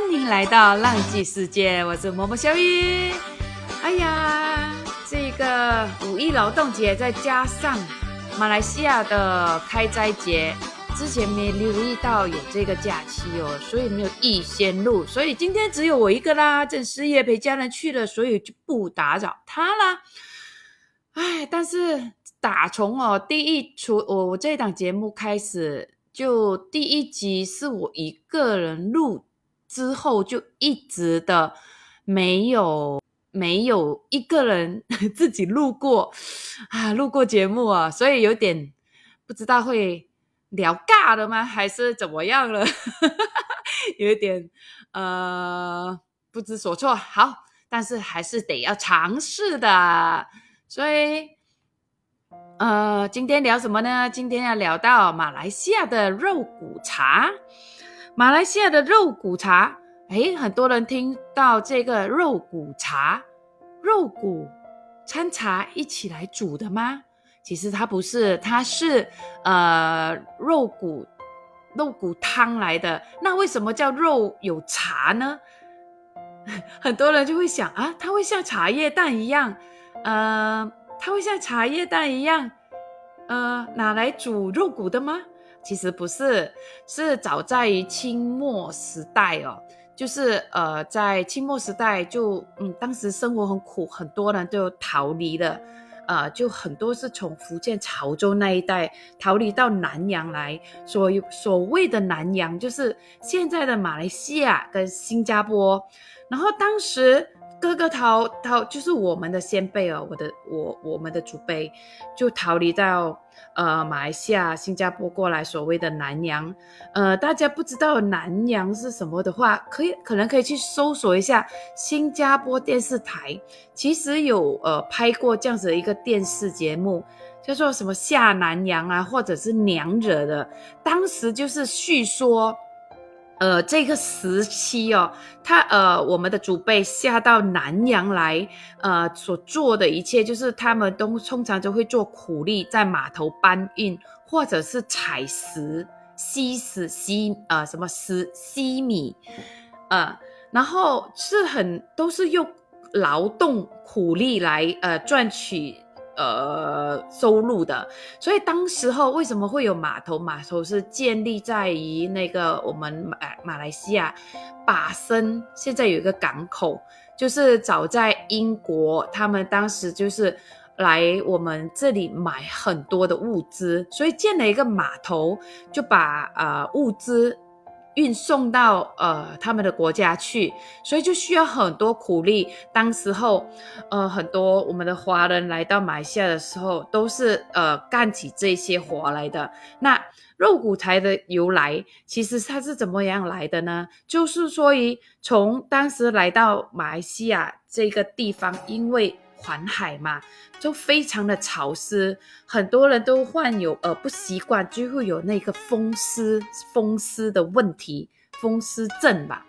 欢迎来到浪迹世界，我是默默小雨。哎呀，这个五一劳动节再加上马来西亚的开斋节，之前没留意到有这个假期哦，所以没有预先录，所以今天只有我一个啦。正失业陪家人去了，所以就不打扰他啦。哎，但是打从哦第一出我我这档节目开始，就第一集是我一个人录。之后就一直的没有没有一个人 自己录过啊，录过节目啊，所以有点不知道会聊尬了吗，还是怎么样了？有点呃不知所措。好，但是还是得要尝试的。所以呃，今天聊什么呢？今天要聊到马来西亚的肉骨茶。马来西亚的肉骨茶，哎，很多人听到这个肉骨茶，肉骨掺茶一起来煮的吗？其实它不是，它是呃肉骨肉骨汤来的。那为什么叫肉有茶呢？很多人就会想啊，它会像茶叶蛋一样，呃，它会像茶叶蛋一样，呃，拿来煮肉骨的吗？其实不是，是早在清末时代哦，就是呃，在清末时代就嗯，当时生活很苦，很多人都逃离了，呃，就很多是从福建潮州那一带逃离到南洋来，所所谓的南洋就是现在的马来西亚跟新加坡，然后当时。哥哥逃逃就是我们的先辈哦，我的我我们的祖辈就逃离到呃马来西亚、新加坡过来，所谓的南洋。呃，大家不知道南洋是什么的话，可以可能可以去搜索一下新加坡电视台，其实有呃拍过这样子的一个电视节目，叫做什么下南洋啊，或者是娘惹的，当时就是叙说。呃，这个时期哦，他呃，我们的祖辈下到南洋来，呃，所做的一切就是他们都通常都会做苦力，在码头搬运，或者是采石、吸石、吸呃什么石、吸米，呃，然后是很都是用劳动苦力来呃赚取。呃，收入的，所以当时候为什么会有码头？码头是建立在于那个我们马马来西亚巴生，现在有一个港口，就是早在英国，他们当时就是来我们这里买很多的物资，所以建了一个码头，就把呃物资。运送到呃他们的国家去，所以就需要很多苦力。当时候，呃，很多我们的华人来到马来西亚的时候，都是呃干起这些活来的。那肉骨茶的由来，其实它是怎么样来的呢？就是说，于从当时来到马来西亚这个地方，因为环海嘛，就非常的潮湿，很多人都患有呃不习惯，就会有那个风湿风湿的问题，风湿症吧。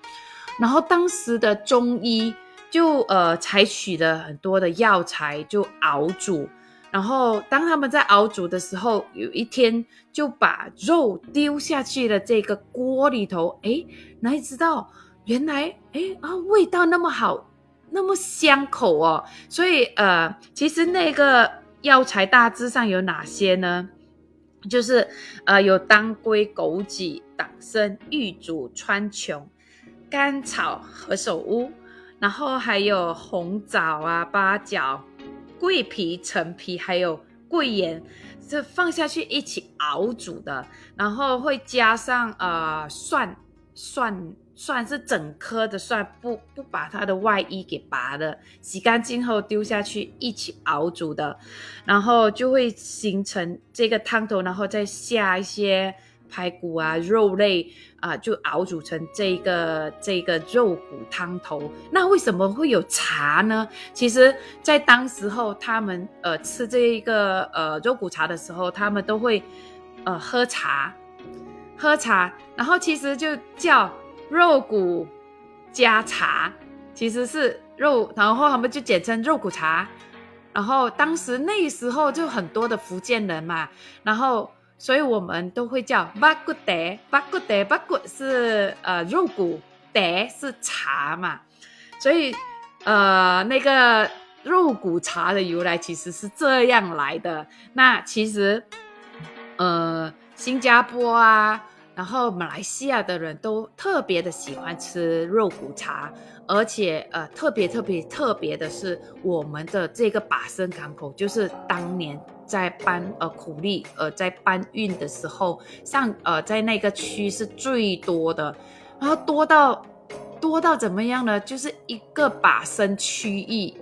然后当时的中医就呃采取了很多的药材，就熬煮。然后当他们在熬煮的时候，有一天就把肉丢下去了这个锅里头，哎，哪里知道原来哎啊味道那么好。那么香口哦，所以呃，其实那个药材大致上有哪些呢？就是呃，有当归、枸杞、党参、玉竹、川穹、甘草、何首乌，然后还有红枣啊、八角、桂皮、陈皮，还有桂圆，这放下去一起熬煮的，然后会加上呃蒜蒜。蒜蒜是整颗的蒜，不不把它的外衣给拔了，洗干净后丢下去一起熬煮的，然后就会形成这个汤头，然后再下一些排骨啊、肉类啊，就熬煮成这个这个肉骨汤头。那为什么会有茶呢？其实，在当时候他们呃吃这一个呃肉骨茶的时候，他们都会呃喝茶，喝茶，然后其实就叫。肉骨加茶，其实是肉，然后他们就简称肉骨茶。然后当时那时候就很多的福建人嘛，然后所以我们都会叫八骨茶，八骨茶，八骨是呃肉骨，茶得是茶嘛，所以呃那个肉骨茶的由来其实是这样来的。那其实呃新加坡啊。然后马来西亚的人都特别的喜欢吃肉骨茶，而且呃特别特别特别的是，我们的这个巴生港口，就是当年在搬呃苦力呃在搬运的时候，上呃在那个区是最多的，然后多到多到怎么样呢？就是一个巴生区域，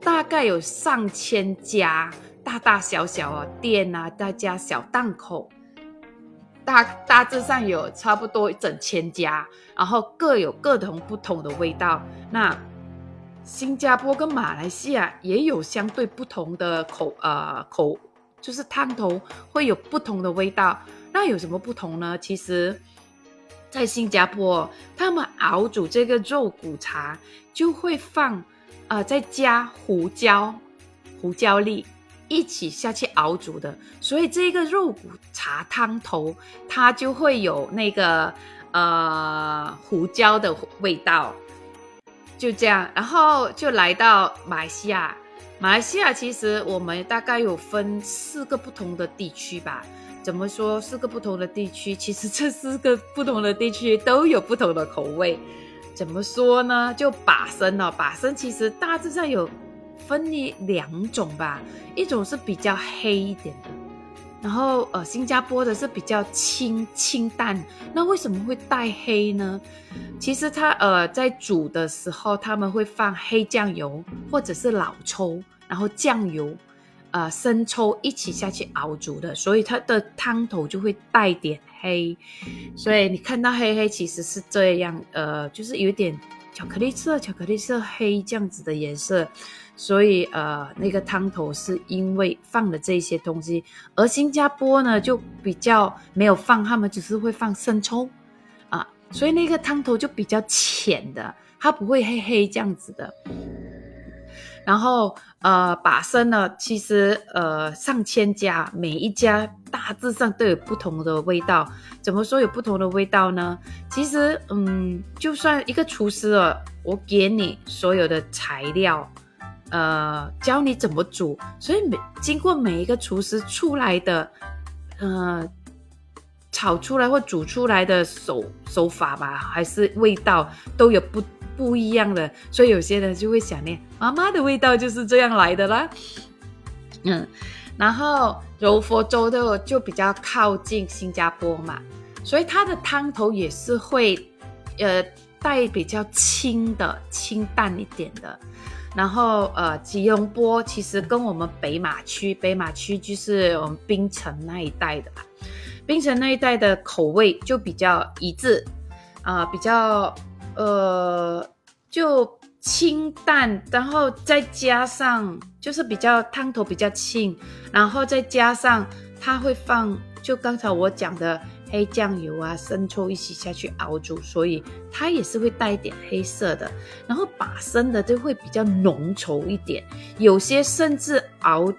大概有上千家大大小小啊店啊，大家小档口。大大致上有差不多一整千家，然后各有各同不同的味道。那新加坡跟马来西亚也有相对不同的口呃口，就是汤头会有不同的味道。那有什么不同呢？其实，在新加坡，他们熬煮这个肉骨茶就会放呃再加胡椒胡椒粒。一起下去熬煮的，所以这个肉骨茶汤头它就会有那个呃胡椒的味道，就这样，然后就来到马来西亚。马来西亚其实我们大概有分四个不同的地区吧？怎么说四个不同的地区？其实这四个不同的地区都有不同的口味。怎么说呢？就把生哦，把生其实大致上有。分你两种吧，一种是比较黑一点的，然后呃，新加坡的是比较清清淡。那为什么会带黑呢？其实它呃在煮的时候，他们会放黑酱油或者是老抽，然后酱油、呃生抽一起下去熬煮的，所以它的汤头就会带点黑。所以你看到黑黑其实是这样，呃，就是有点巧克力色、巧克力色黑这样子的颜色。所以，呃，那个汤头是因为放了这些东西，而新加坡呢就比较没有放，他们只是会放生抽啊，所以那个汤头就比较浅的，它不会黑黑这样子的。然后，呃，把参呢，其实呃上千家，每一家大致上都有不同的味道。怎么说有不同的味道呢？其实，嗯，就算一个厨师啊，我给你所有的材料。呃，教你怎么煮，所以每经过每一个厨师出来的，呃，炒出来或煮出来的手手法吧，还是味道都有不不一样的，所以有些人就会想念妈妈的味道就是这样来的啦。嗯，然后柔佛州的就比较靠近新加坡嘛，所以它的汤头也是会呃带比较清的清淡一点的。然后，呃，吉隆坡其实跟我们北马区，北马区就是我们槟城那一带的吧，槟城那一带的口味就比较一致，啊，比较，呃，就清淡，然后再加上就是比较汤头比较清，然后再加上它会放，就刚才我讲的。黑酱油啊，生抽一起下去熬煮，所以它也是会带一点黑色的。然后把生的就会比较浓稠一点，有些甚至熬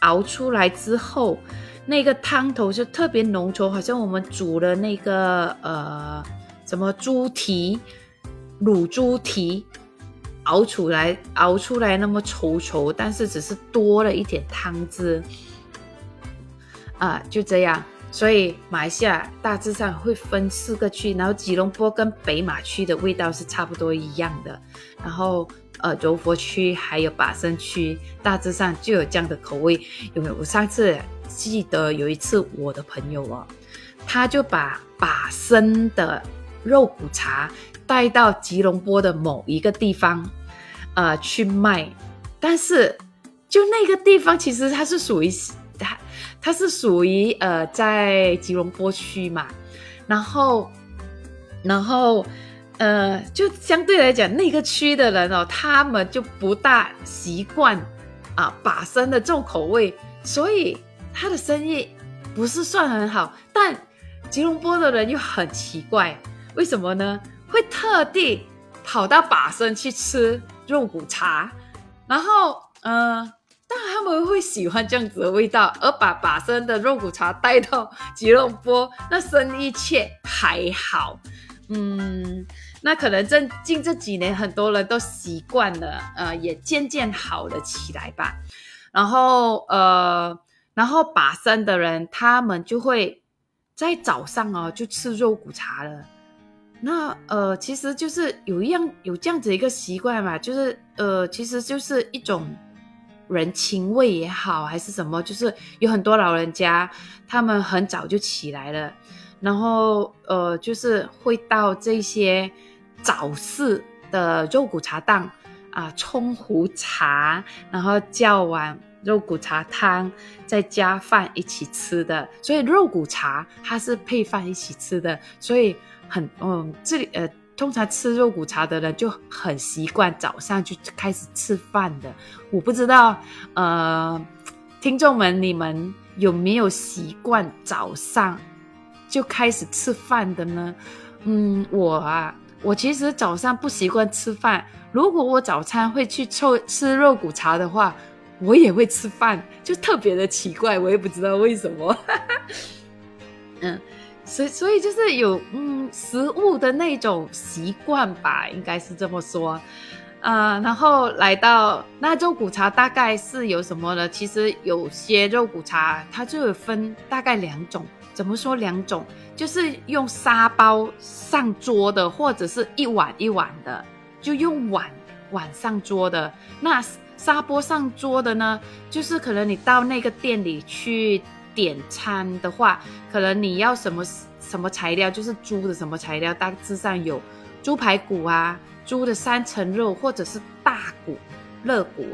熬出来之后，那个汤头就特别浓稠，好像我们煮了那个呃什么猪蹄、卤猪蹄熬出来，熬出来那么稠稠，但是只是多了一点汤汁啊，就这样。所以马来西亚大致上会分四个区，然后吉隆坡跟北马区的味道是差不多一样的，然后呃柔佛区还有巴生区大致上就有这样的口味。有没有？我上次记得有一次我的朋友哦，他就把巴生的肉骨茶带到吉隆坡的某一个地方，呃去卖，但是就那个地方其实它是属于。它它是属于呃在吉隆坡区嘛，然后然后呃就相对来讲那个区的人哦，他们就不大习惯啊把生的重口味，所以他的生意不是算很好。但吉隆坡的人又很奇怪，为什么呢？会特地跑到把生去吃肉骨茶，然后嗯。但他们会喜欢这样子的味道，而把把生的肉骨茶带到吉隆坡，那生意却还好。嗯，那可能这近这几年很多人都习惯了，呃，也渐渐好了起来吧。然后呃，然后把生的人，他们就会在早上哦就吃肉骨茶了。那呃，其实就是有一样有这样子一个习惯嘛，就是呃，其实就是一种人情味也好，还是什么，就是有很多老人家他们很早就起来了，然后呃，就是会到这些早市的肉骨茶档啊，冲壶茶，然后叫碗肉骨茶汤，再加饭一起吃的。所以肉骨茶它是配饭一起吃的，所以。很嗯，这里呃，通常吃肉骨茶的人就很习惯早上就开始吃饭的。我不知道呃，听众们你们有没有习惯早上就开始吃饭的呢？嗯，我啊，我其实早上不习惯吃饭。如果我早餐会去凑吃肉骨茶的话，我也会吃饭，就特别的奇怪，我也不知道为什么。嗯。所以，所以就是有嗯食物的那种习惯吧，应该是这么说，呃，然后来到那肉骨茶大概是有什么呢？其实有些肉骨茶它就有分大概两种，怎么说两种？就是用沙包上桌的，或者是一碗一碗的，就用碗碗上桌的。那沙钵上桌的呢，就是可能你到那个店里去。点餐的话，可能你要什么什么材料，就是猪的什么材料，大致上有猪排骨啊，猪的三层肉，或者是大骨、肋骨、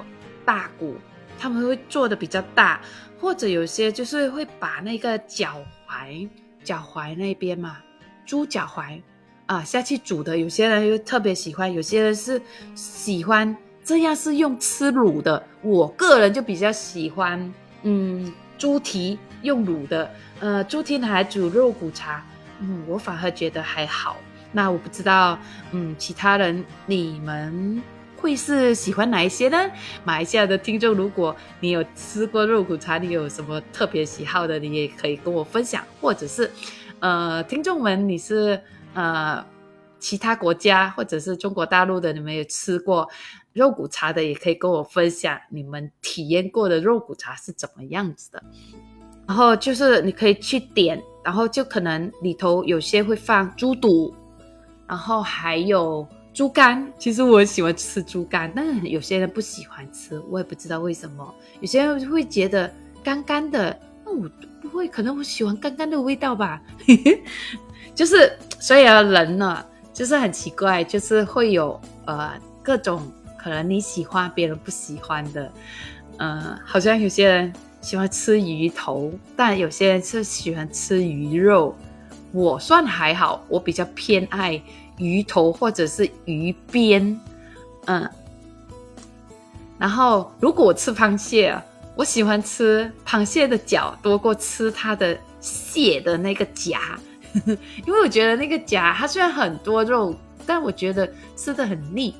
大骨，他们会做的比较大，或者有些就是会把那个脚踝、脚踝那边嘛，猪脚踝啊下去煮的，有些人又特别喜欢，有些人是喜欢这样是用吃卤的，我个人就比较喜欢，嗯。猪蹄用卤的，呃，猪蹄还煮肉骨茶，嗯，我反而觉得还好。那我不知道，嗯，其他人你们会是喜欢哪一些呢？马来西亚的听众，如果你有吃过肉骨茶，你有什么特别喜好的，你也可以跟我分享。或者是，呃，听众们，你是呃其他国家或者是中国大陆的，你们有吃过？肉骨茶的也可以跟我分享你们体验过的肉骨茶是怎么样子的，然后就是你可以去点，然后就可能里头有些会放猪肚，然后还有猪肝。其实我喜欢吃猪肝，但有些人不喜欢吃，我也不知道为什么。有些人会觉得干干的，那我不会，可能我喜欢干干的味道吧。就是所以啊，人呢就是很奇怪，就是会有呃各种。可能你喜欢别人不喜欢的，嗯，好像有些人喜欢吃鱼头，但有些人是喜欢吃鱼肉。我算还好，我比较偏爱鱼头或者是鱼边，嗯。然后如果我吃螃蟹，我喜欢吃螃蟹的脚多过吃它的蟹的那个夹，因为我觉得那个夹它虽然很多肉，但我觉得吃的很腻。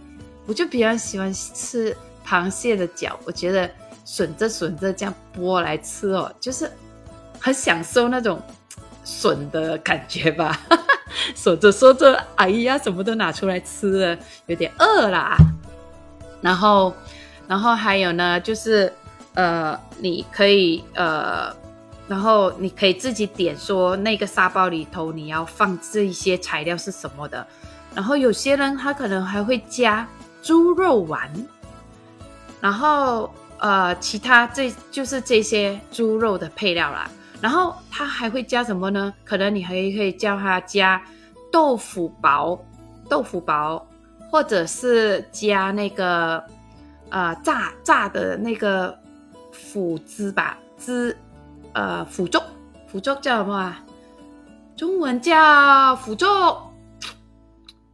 我就比较喜欢吃螃蟹的脚，我觉得吮着吮着这样剥来吃哦，就是很享受那种吮的感觉吧。说着说着，哎呀，什么都拿出来吃了，有点饿啦。然后，然后还有呢，就是呃，你可以呃，然后你可以自己点说那个沙包里头你要放这一些材料是什么的。然后有些人他可能还会加。猪肉丸，然后呃，其他这就是这些猪肉的配料啦。然后它还会加什么呢？可能你还可以叫它加豆腐薄，豆腐薄，或者是加那个呃炸炸的那个腐汁吧，汁呃腐粥，腐粥叫什么啊？中文叫腐粥。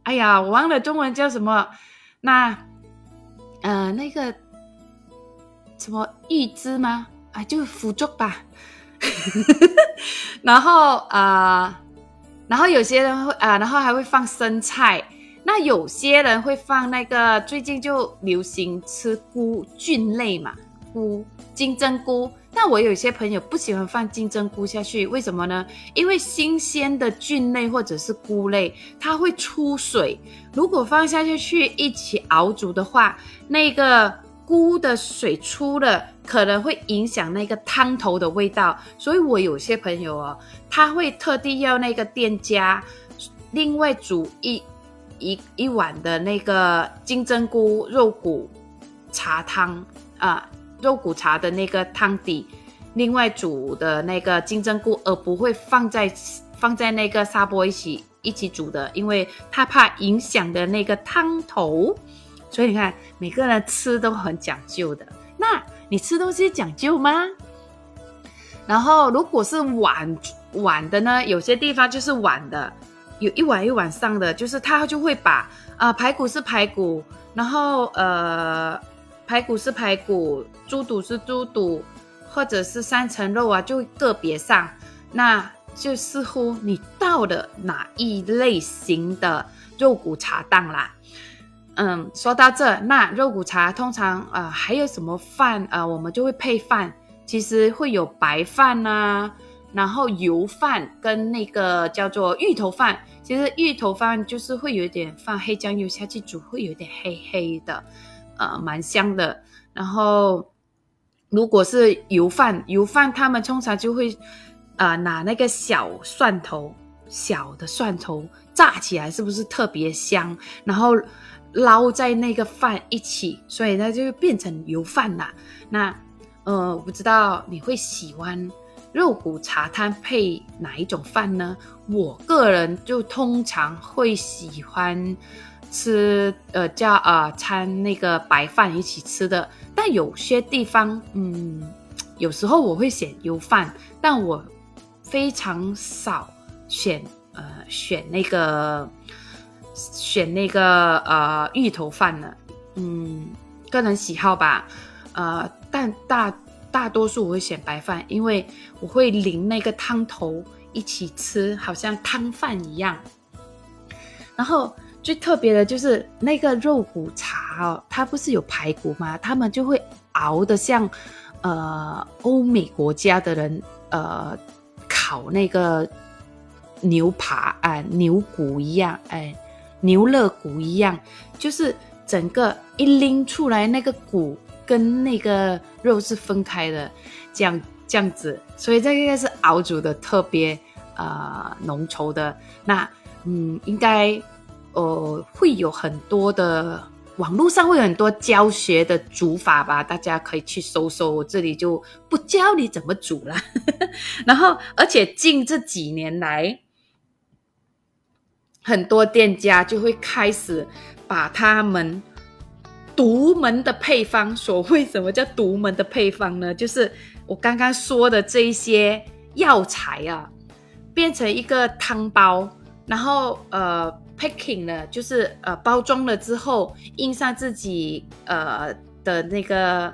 哎呀，我忘了中文叫什么。那，呃，那个什么玉枝吗？啊，就腐竹吧。然后啊，然后有些人会啊，然后还会放生菜。那有些人会放那个，最近就流行吃菇菌类嘛，菇金针菇，但我有些朋友不喜欢放金针菇下去，为什么呢？因为新鲜的菌类或者是菇类，它会出水。如果放下去一起熬煮的话，那个菇的水出了，可能会影响那个汤头的味道。所以我有些朋友哦，他会特地要那个店家另外煮一一一碗的那个金针菇肉骨茶汤啊。肉骨茶的那个汤底，另外煮的那个金针菇，而不会放在放在那个砂锅一起一起煮的，因为他怕影响的那个汤头。所以你看，每个人吃都很讲究的。那你吃东西讲究吗？然后如果是碗碗的呢，有些地方就是碗的，有一碗一碗上的，就是他就会把啊排骨是排骨，然后呃。排骨是排骨，猪肚是猪肚，或者是三层肉啊，就个别上，那就似乎你到了哪一类型的肉骨茶档啦。嗯，说到这，那肉骨茶通常啊还有什么饭啊？我们就会配饭，其实会有白饭呐，然后油饭跟那个叫做芋头饭。其实芋头饭就是会有点放黑酱油下去煮，会有点黑黑的。呃，蛮香的。然后，如果是油饭，油饭他们通常就会，呃，拿那个小蒜头，小的蒜头炸起来，是不是特别香？然后捞在那个饭一起，所以它就变成油饭啦。那，呃，我不知道你会喜欢肉骨茶汤配哪一种饭呢？我个人就通常会喜欢。吃呃叫呃掺那个白饭一起吃的，但有些地方嗯，有时候我会选油饭，但我非常少选呃选那个选那个呃芋头饭呢，嗯，个人喜好吧，呃，但大大多数我会选白饭，因为我会淋那个汤头一起吃，好像汤饭一样，然后。最特别的就是那个肉骨茶哦，它不是有排骨吗？他们就会熬的像，呃，欧美国家的人呃烤那个牛扒啊牛骨一样，哎，牛肋骨一样，就是整个一拎出来，那个骨跟那个肉是分开的，这样这样子，所以这个是熬煮的特别呃浓稠的。那嗯，应该。呃，会有很多的网络上会有很多教学的煮法吧，大家可以去搜搜。我这里就不教你怎么煮了。然后，而且近这几年来，很多店家就会开始把他们独门的配方，所谓什么叫独门的配方呢？就是我刚刚说的这一些药材啊，变成一个汤包，然后呃。Packing 了，就是呃包装了之后印上自己呃的那个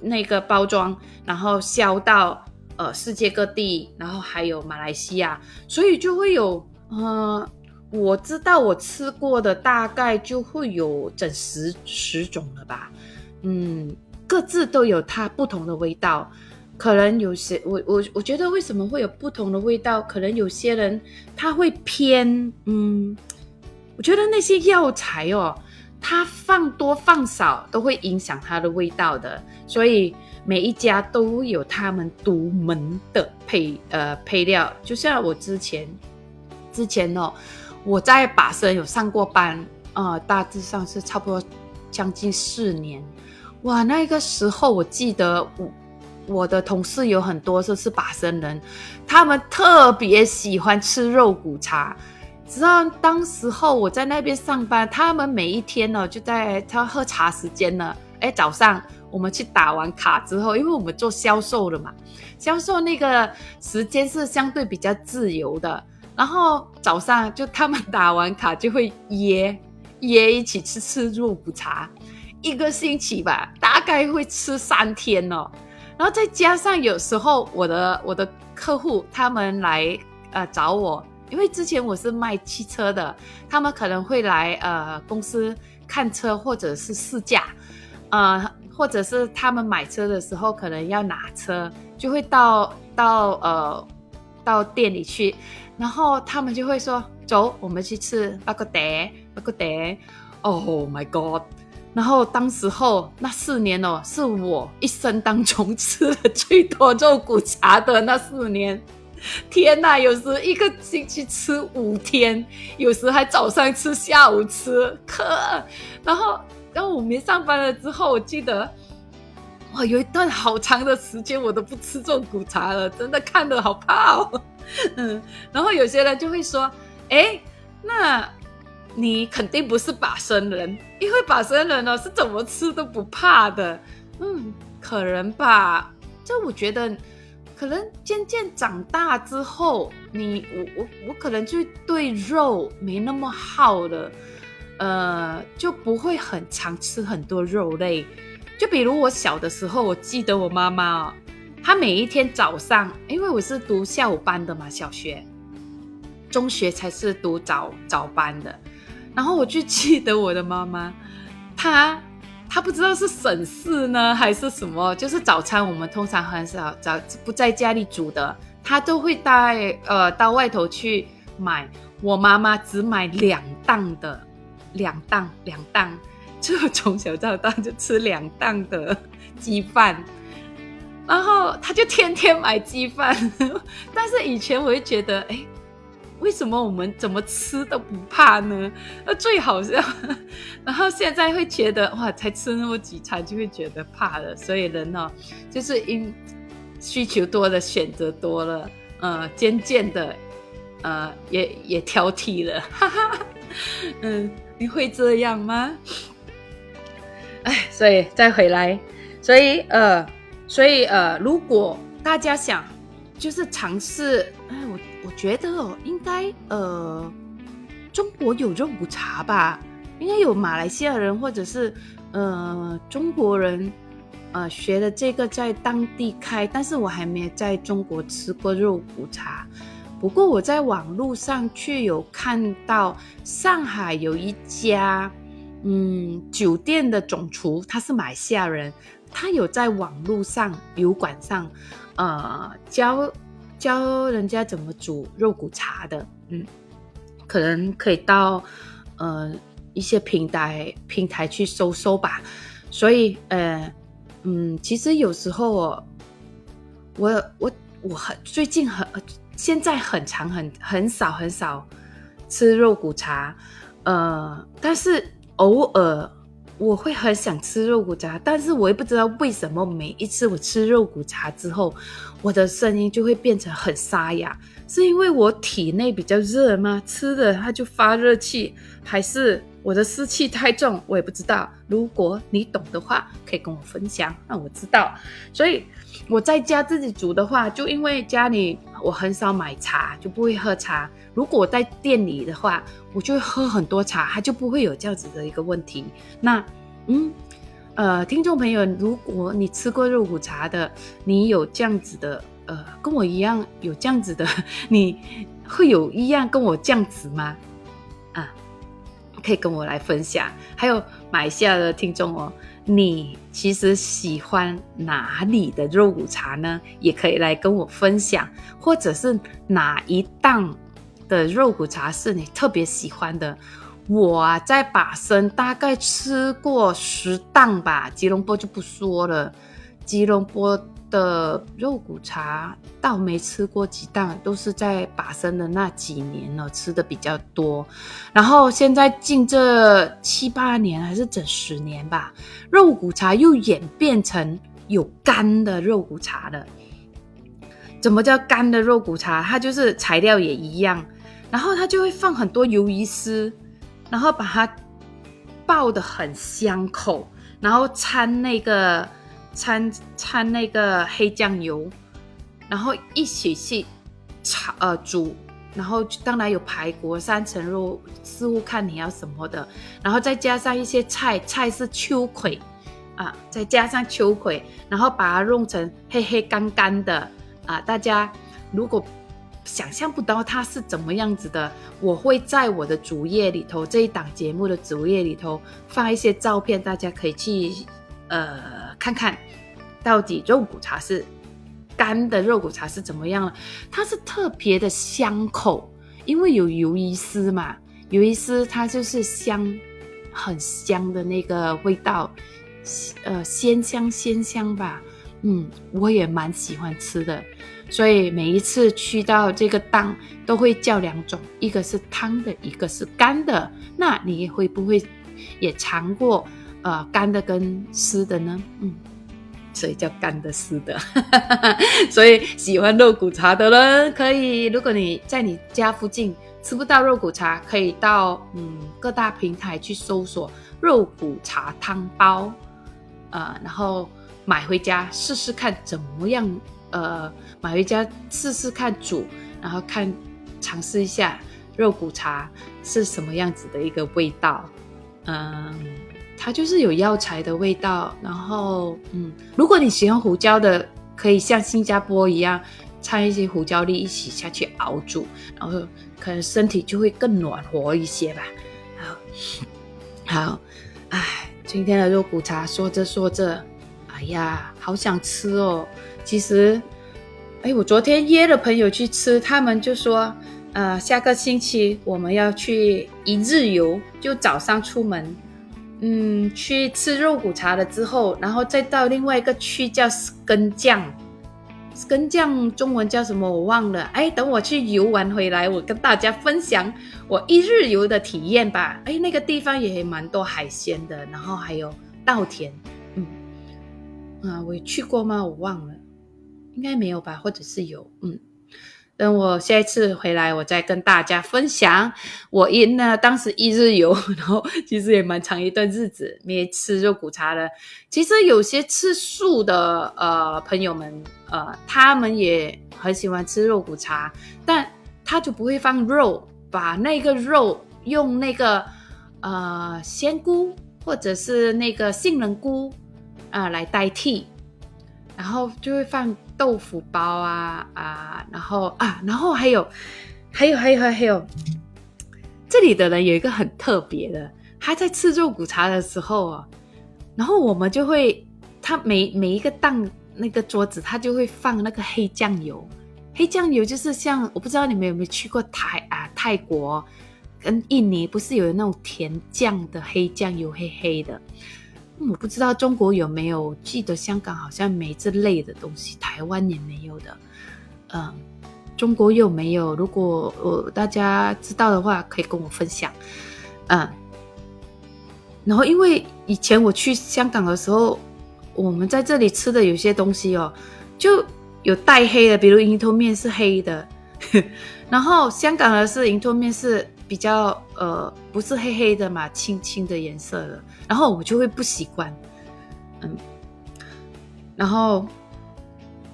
那个包装，然后销到呃世界各地，然后还有马来西亚，所以就会有呃我知道我吃过的大概就会有整十十种了吧，嗯，各自都有它不同的味道，可能有些我我我觉得为什么会有不同的味道，可能有些人他会偏嗯。我觉得那些药材哦，它放多放少都会影响它的味道的，所以每一家都有他们独门的配呃配料。就像我之前之前哦，我在把生有上过班，呃，大致上是差不多将近四年。哇，那个时候我记得我我的同事有很多都是把生人，他们特别喜欢吃肉骨茶。知道当时候我在那边上班，他们每一天呢就在他喝茶时间呢。哎，早上我们去打完卡之后，因为我们做销售的嘛，销售那个时间是相对比较自由的。然后早上就他们打完卡就会约约一起吃吃肉骨茶，一个星期吧，大概会吃三天哦。然后再加上有时候我的我的客户他们来呃找我。因为之前我是卖汽车的，他们可能会来呃公司看车或者是试驾，呃或者是他们买车的时候可能要拿车，就会到到呃到店里去，然后他们就会说：“走，我们去吃那个德那个德。” Oh my god！然后当时候那四年哦，是我一生当中 吃了最多肉骨茶的那四年。天呐，有时一个星期吃五天，有时还早上吃，下午吃，可然后，然后我没上班了之后，我记得哇，有一段好长的时间我都不吃肉骨茶了，真的看得好怕哦。嗯，然后有些人就会说，哎，那。你肯定不是把生人，因为把生人呢是怎么吃都不怕的。嗯，可能吧。这我觉得，可能渐渐长大之后，你我我我可能就对肉没那么好了，呃，就不会很常吃很多肉类。就比如我小的时候，我记得我妈妈，她每一天早上，因为我是读下午班的嘛，小学、中学才是读早早班的。然后我就记得我的妈妈，她他不知道是省事呢还是什么，就是早餐我们通常很少早不在家里煮的，他都会带呃到外头去买。我妈妈只买两档的，两档两档，就从小到大就吃两档的鸡饭，然后他就天天买鸡饭。但是以前我会觉得，哎。为什么我们怎么吃都不怕呢？那最好笑，然后现在会觉得哇，才吃那么几餐就会觉得怕了。所以人呢，就是因需求多了，选择多了，呃，渐渐的，呃，也也挑剔了。哈哈，嗯，你会这样吗？哎，所以再回来，所以呃，所以呃，如果大家想就是尝试，觉得哦，应该呃，中国有肉骨茶吧？应该有马来西亚人或者是呃中国人呃学的这个在当地开，但是我还没有在中国吃过肉骨茶。不过我在网络上却有看到上海有一家嗯酒店的总厨，他是马来西亚人，他有在网络上油管上呃教。教人家怎么煮肉骨茶的，嗯，可能可以到呃一些平台平台去搜搜吧。所以，呃，嗯，其实有时候我我我我很最近很现在很长很很少很少吃肉骨茶，呃，但是偶尔。我会很想吃肉骨茶，但是我也不知道为什么每一次我吃肉骨茶之后，我的声音就会变成很沙哑，是因为我体内比较热吗？吃的它就发热气，还是我的湿气太重？我也不知道。如果你懂的话，可以跟我分享，让我知道。所以我在家自己煮的话，就因为家里我很少买茶，就不会喝茶。如果我在店里的话，我就会喝很多茶，它就不会有这样子的一个问题。那，嗯，呃，听众朋友，如果你吃过肉骨茶的，你有这样子的，呃，跟我一样有这样子的，你会有一样跟我这样子吗？啊，可以跟我来分享。还有马来西亚的听众哦，你其实喜欢哪里的肉骨茶呢？也可以来跟我分享，或者是哪一档？的肉骨茶是你特别喜欢的，我啊在把生大概吃过十档吧，吉隆坡就不说了，吉隆坡的肉骨茶倒没吃过几档，都是在把生的那几年呢吃的比较多，然后现在近这七八年还是整十年吧，肉骨茶又演变成有干的肉骨茶了。怎么叫干的肉骨茶？它就是材料也一样。然后它就会放很多鱿鱼丝，然后把它爆的很香口，然后掺那个掺掺那个黑酱油，然后一起去炒呃煮，然后当然有排骨、三层肉，似乎看你要什么的，然后再加上一些菜，菜是秋葵啊，再加上秋葵，然后把它弄成黑黑干干的啊，大家如果。想象不到它是怎么样子的，我会在我的主页里头这一档节目的主页里头放一些照片，大家可以去呃看看到底肉骨茶是干的肉骨茶是怎么样了。它是特别的香口，因为有鱿鱼丝嘛，鱿鱼丝它就是香，很香的那个味道，呃，鲜香鲜香吧。嗯，我也蛮喜欢吃的，所以每一次去到这个档都会叫两种，一个是汤的，一个是干的。那你会不会也尝过呃干的跟湿的呢？嗯，所以叫干的湿的。所以喜欢肉骨茶的人可以，如果你在你家附近吃不到肉骨茶，可以到嗯各大平台去搜索肉骨茶汤包，呃，然后。买回家试试看怎么样？呃，买回家试试看煮，然后看尝试一下肉骨茶是什么样子的一个味道。嗯，它就是有药材的味道。然后，嗯，如果你喜欢胡椒的，可以像新加坡一样掺一些胡椒粒一起下去熬煮，然后可能身体就会更暖和一些吧。好，好，哎，今天的肉骨茶说着说着。哎呀，好想吃哦！其实，哎，我昨天约了朋友去吃，他们就说，呃，下个星期我们要去一日游，就早上出门，嗯，去吃肉骨茶了之后，然后再到另外一个区叫根酱，根酱中文叫什么我忘了。哎，等我去游玩回来，我跟大家分享我一日游的体验吧。哎，那个地方也蛮多海鲜的，然后还有稻田。嗯啊，我去过吗？我忘了，应该没有吧，或者是有。嗯，等我下一次回来，我再跟大家分享。我因呢，当时一日游，然后其实也蛮长一段日子没吃肉骨茶了。其实有些吃素的呃朋友们，呃，他们也很喜欢吃肉骨茶，但他就不会放肉，把那个肉用那个呃鲜菇或者是那个杏仁菇。啊，来代替，然后就会放豆腐包啊啊，然后啊，然后还有，还有，还有，还有，这里的人有一个很特别的，他在吃肉骨茶的时候啊，然后我们就会，他每每一个档那个桌子，他就会放那个黑酱油，黑酱油就是像我不知道你们有没有去过泰啊泰国跟印尼，不是有那种甜酱的黑酱油，黑黑的。我不知道中国有没有，记得香港好像没这类的东西，台湾也没有的。嗯，中国有没有？如果呃大家知道的话，可以跟我分享。嗯，然后因为以前我去香港的时候，我们在这里吃的有些东西哦，就有带黑的，比如银托面是黑的，然后香港的是银托面是。比较呃不是黑黑的嘛，青青的颜色的，然后我就会不习惯，嗯，然后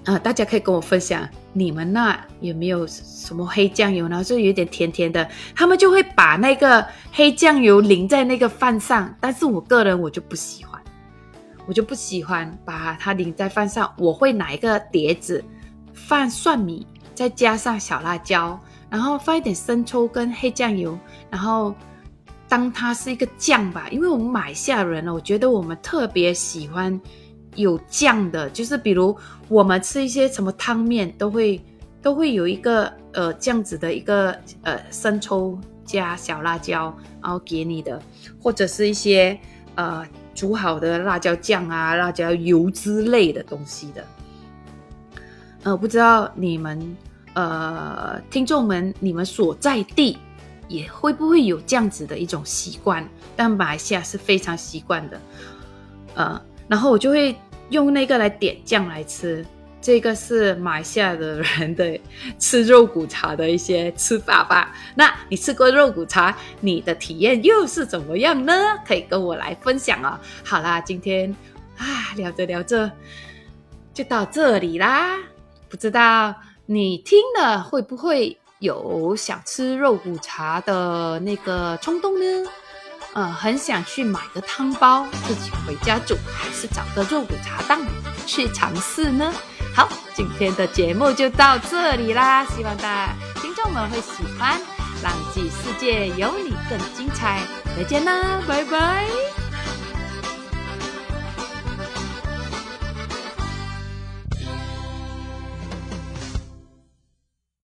啊，大家可以跟我分享你们那有没有什么黑酱油呢？就有点甜甜的，他们就会把那个黑酱油淋在那个饭上，但是我个人我就不喜欢，我就不喜欢把它淋在饭上，我会拿一个碟子放蒜米，再加上小辣椒。然后放一点生抽跟黑酱油，然后当它是一个酱吧，因为我们马来西亚人呢，我觉得我们特别喜欢有酱的，就是比如我们吃一些什么汤面，都会都会有一个呃这样子的一个呃生抽加小辣椒，然后给你的，或者是一些呃煮好的辣椒酱啊、辣椒油之类的东西的。呃，不知道你们。呃，听众们，你们所在地也会不会有这样子的一种习惯？但马来西亚是非常习惯的。呃，然后我就会用那个来点酱来吃。这个是马来西亚的人的吃肉骨茶的一些吃法吧？那你吃过肉骨茶，你的体验又是怎么样呢？可以跟我来分享啊！好啦，今天啊聊着聊着就到这里啦，不知道。你听了会不会有想吃肉骨茶的那个冲动呢？呃，很想去买个汤包自己回家煮，还是找个肉骨茶档去尝试呢？好，今天的节目就到这里啦，希望大家听众们会喜欢，浪迹世界有你更精彩，再见啦，拜拜。